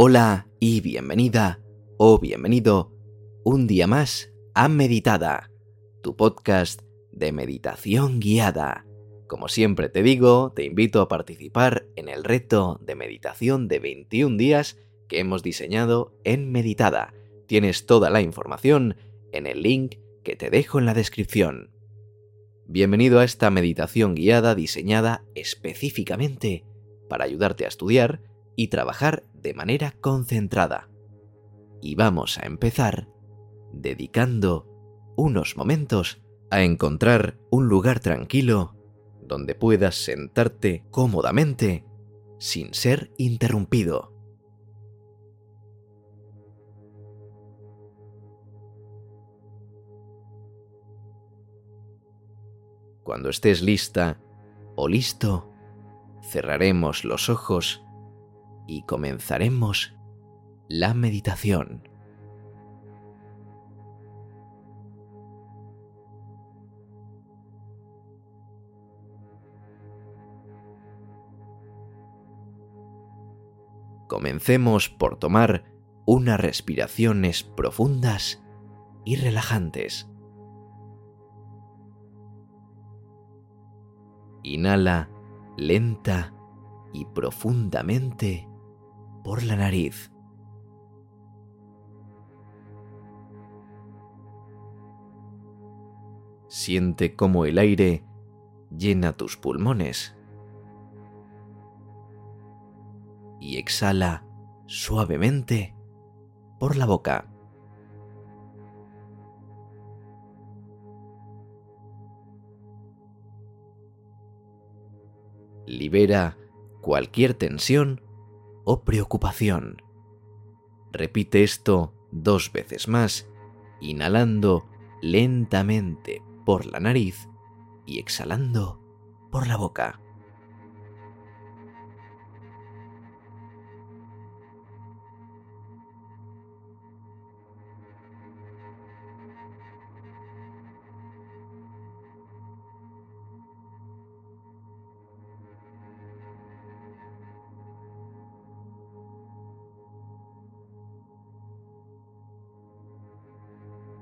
Hola y bienvenida o bienvenido un día más a Meditada, tu podcast de meditación guiada. Como siempre te digo, te invito a participar en el reto de meditación de 21 días que hemos diseñado en Meditada. Tienes toda la información en el link que te dejo en la descripción. Bienvenido a esta meditación guiada diseñada específicamente para ayudarte a estudiar y trabajar de manera concentrada. Y vamos a empezar dedicando unos momentos a encontrar un lugar tranquilo donde puedas sentarte cómodamente sin ser interrumpido. Cuando estés lista o listo, cerraremos los ojos y comenzaremos la meditación. Comencemos por tomar unas respiraciones profundas y relajantes. Inhala lenta y profundamente por la nariz. Siente cómo el aire llena tus pulmones y exhala suavemente por la boca. libera cualquier tensión o preocupación. Repite esto dos veces más, inhalando lentamente por la nariz y exhalando por la boca.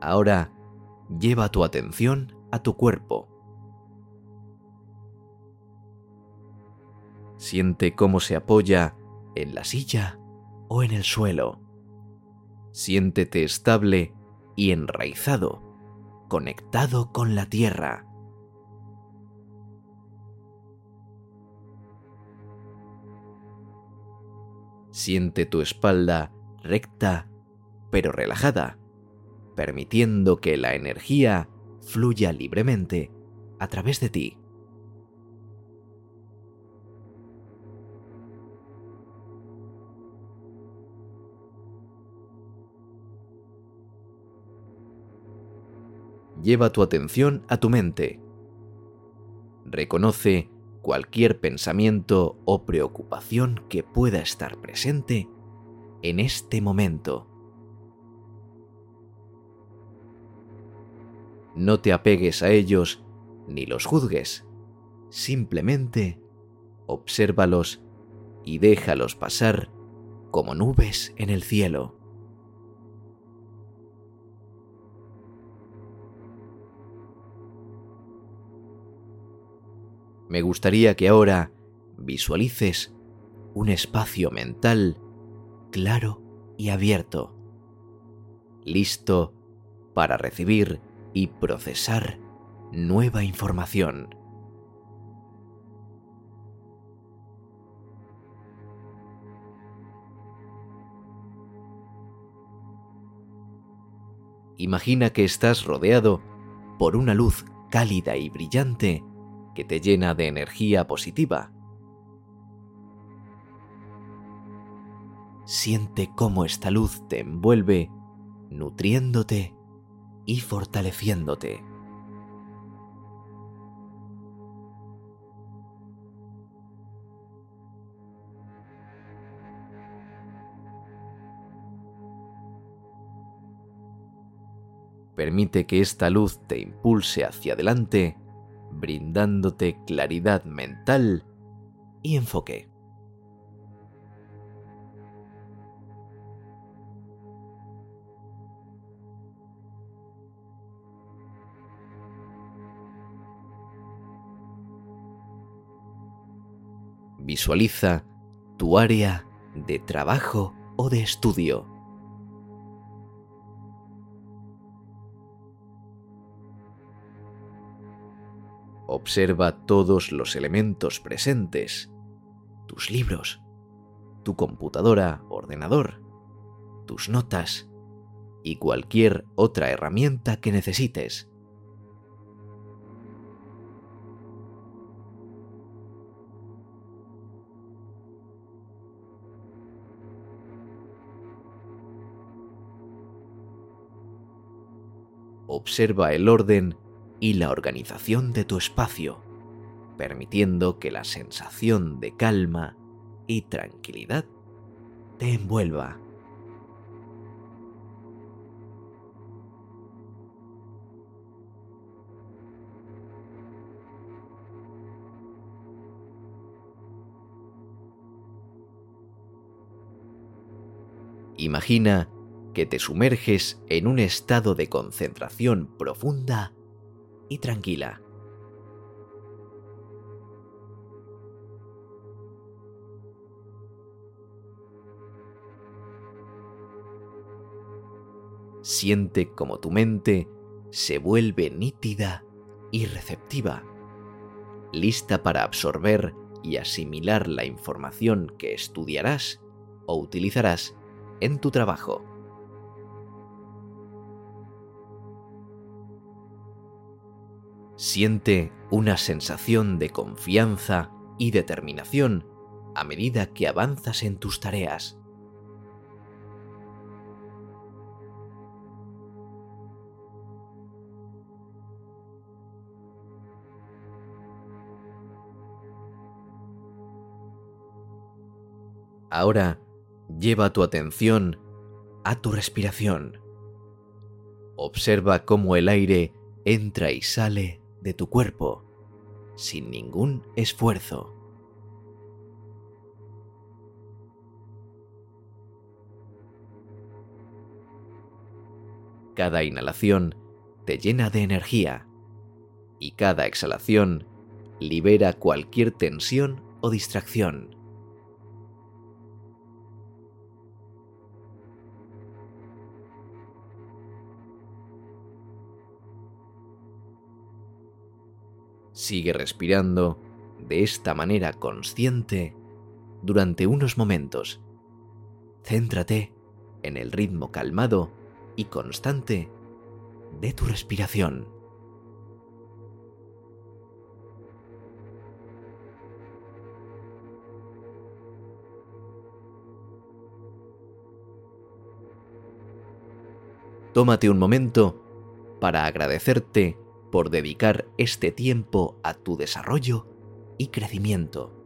Ahora lleva tu atención a tu cuerpo. Siente cómo se apoya en la silla o en el suelo. Siéntete estable y enraizado, conectado con la tierra. Siente tu espalda recta pero relajada permitiendo que la energía fluya libremente a través de ti. Lleva tu atención a tu mente. Reconoce cualquier pensamiento o preocupación que pueda estar presente en este momento. No te apegues a ellos ni los juzgues. Simplemente obsérvalos y déjalos pasar como nubes en el cielo. Me gustaría que ahora visualices un espacio mental claro y abierto, listo para recibir y procesar nueva información. Imagina que estás rodeado por una luz cálida y brillante que te llena de energía positiva. Siente cómo esta luz te envuelve, nutriéndote y fortaleciéndote. Permite que esta luz te impulse hacia adelante, brindándote claridad mental y enfoque. Visualiza tu área de trabajo o de estudio. Observa todos los elementos presentes, tus libros, tu computadora, ordenador, tus notas y cualquier otra herramienta que necesites. Observa el orden y la organización de tu espacio, permitiendo que la sensación de calma y tranquilidad te envuelva. Imagina que te sumerges en un estado de concentración profunda y tranquila. Siente como tu mente se vuelve nítida y receptiva, lista para absorber y asimilar la información que estudiarás o utilizarás en tu trabajo. Siente una sensación de confianza y determinación a medida que avanzas en tus tareas. Ahora lleva tu atención a tu respiración. Observa cómo el aire entra y sale de tu cuerpo sin ningún esfuerzo. Cada inhalación te llena de energía y cada exhalación libera cualquier tensión o distracción. Sigue respirando de esta manera consciente durante unos momentos. Céntrate en el ritmo calmado y constante de tu respiración. Tómate un momento para agradecerte por dedicar este tiempo a tu desarrollo y crecimiento.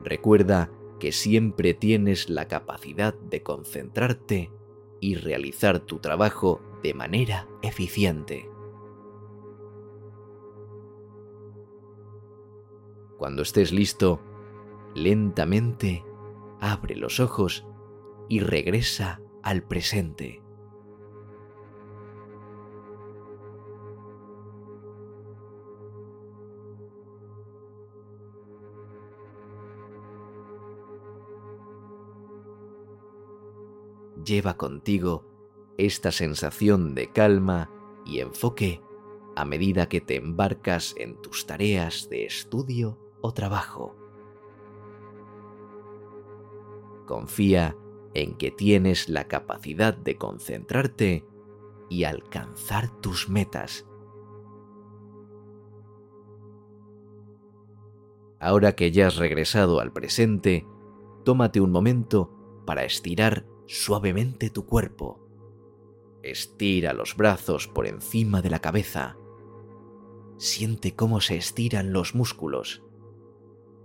Recuerda que siempre tienes la capacidad de concentrarte y realizar tu trabajo de manera eficiente. Cuando estés listo, lentamente abre los ojos y regresa al presente. Lleva contigo esta sensación de calma y enfoque a medida que te embarcas en tus tareas de estudio o trabajo. Confía en que tienes la capacidad de concentrarte y alcanzar tus metas. Ahora que ya has regresado al presente, tómate un momento para estirar suavemente tu cuerpo. Estira los brazos por encima de la cabeza. Siente cómo se estiran los músculos.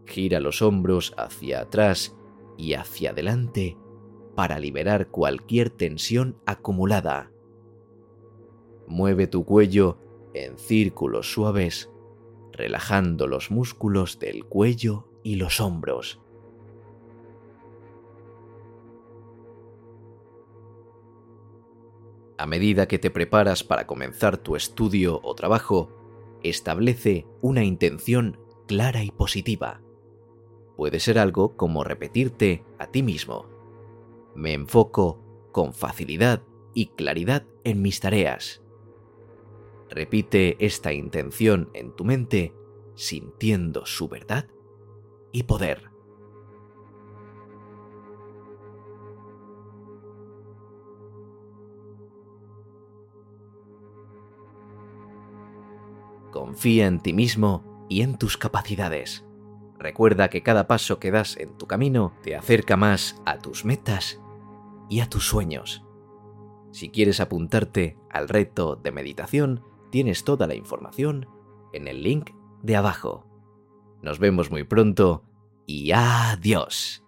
Gira los hombros hacia atrás y hacia adelante para liberar cualquier tensión acumulada. Mueve tu cuello en círculos suaves, relajando los músculos del cuello y los hombros. A medida que te preparas para comenzar tu estudio o trabajo, establece una intención clara y positiva. Puede ser algo como repetirte a ti mismo. Me enfoco con facilidad y claridad en mis tareas. Repite esta intención en tu mente sintiendo su verdad y poder. Confía en ti mismo y en tus capacidades. Recuerda que cada paso que das en tu camino te acerca más a tus metas y a tus sueños. Si quieres apuntarte al reto de meditación, tienes toda la información en el link de abajo. Nos vemos muy pronto y adiós.